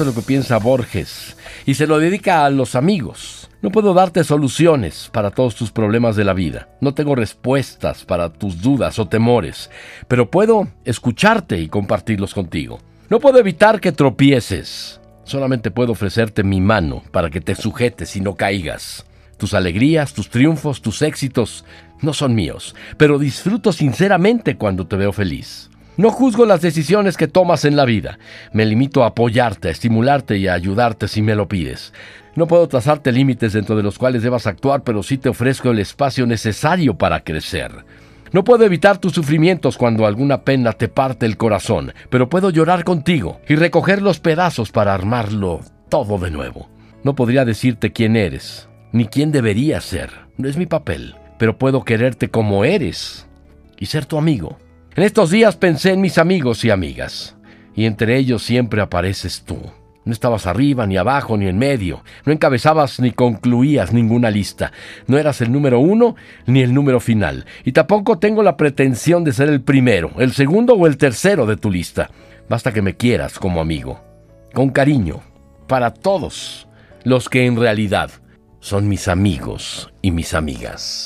Es lo que piensa Borges y se lo dedica a los amigos. No puedo darte soluciones para todos tus problemas de la vida. No tengo respuestas para tus dudas o temores, pero puedo escucharte y compartirlos contigo. No puedo evitar que tropieces. Solamente puedo ofrecerte mi mano para que te sujetes y no caigas. Tus alegrías, tus triunfos, tus éxitos no son míos, pero disfruto sinceramente cuando te veo feliz. No juzgo las decisiones que tomas en la vida. Me limito a apoyarte, a estimularte y a ayudarte si me lo pides. No puedo trazarte límites dentro de los cuales debas actuar, pero sí te ofrezco el espacio necesario para crecer. No puedo evitar tus sufrimientos cuando alguna pena te parte el corazón, pero puedo llorar contigo y recoger los pedazos para armarlo todo de nuevo. No podría decirte quién eres, ni quién deberías ser. No es mi papel, pero puedo quererte como eres y ser tu amigo. En estos días pensé en mis amigos y amigas, y entre ellos siempre apareces tú. No estabas arriba, ni abajo, ni en medio. No encabezabas ni concluías ninguna lista. No eras el número uno ni el número final. Y tampoco tengo la pretensión de ser el primero, el segundo o el tercero de tu lista. Basta que me quieras como amigo. Con cariño. Para todos los que en realidad son mis amigos y mis amigas.